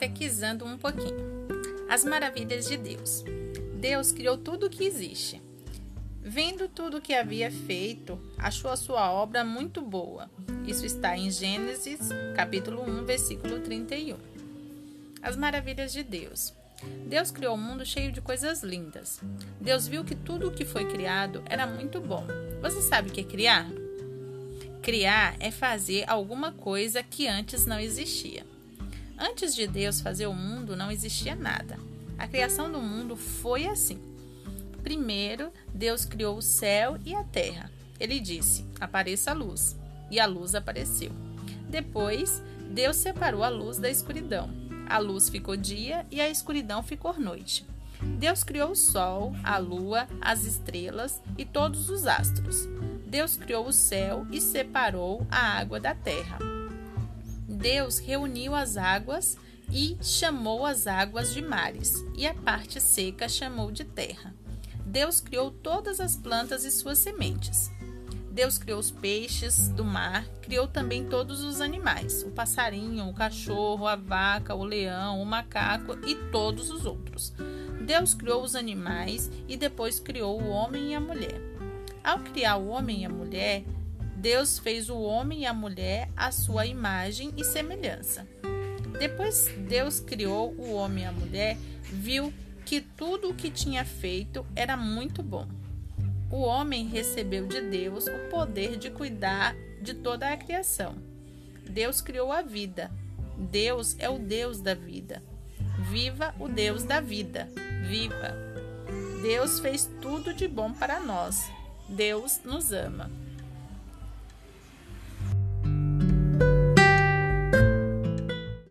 Analisando um pouquinho. As maravilhas de Deus. Deus criou tudo o que existe. Vendo tudo o que havia feito, achou a sua obra muito boa. Isso está em Gênesis, capítulo 1, versículo 31. As maravilhas de Deus. Deus criou um mundo cheio de coisas lindas. Deus viu que tudo o que foi criado era muito bom. Você sabe o que é criar? Criar é fazer alguma coisa que antes não existia. Antes de Deus fazer o mundo, não existia nada. A criação do mundo foi assim. Primeiro, Deus criou o céu e a terra. Ele disse: Apareça a luz. E a luz apareceu. Depois, Deus separou a luz da escuridão. A luz ficou dia e a escuridão ficou noite. Deus criou o sol, a lua, as estrelas e todos os astros. Deus criou o céu e separou a água da terra. Deus reuniu as águas e chamou as águas de mares, e a parte seca chamou de terra. Deus criou todas as plantas e suas sementes. Deus criou os peixes do mar, criou também todos os animais: o passarinho, o cachorro, a vaca, o leão, o macaco e todos os outros. Deus criou os animais e depois criou o homem e a mulher. Ao criar o homem e a mulher, Deus fez o homem e a mulher à sua imagem e semelhança. Depois Deus criou o homem e a mulher, viu que tudo o que tinha feito era muito bom. O homem recebeu de Deus o poder de cuidar de toda a criação. Deus criou a vida. Deus é o Deus da vida. Viva o Deus da vida. Viva! Deus fez tudo de bom para nós. Deus nos ama.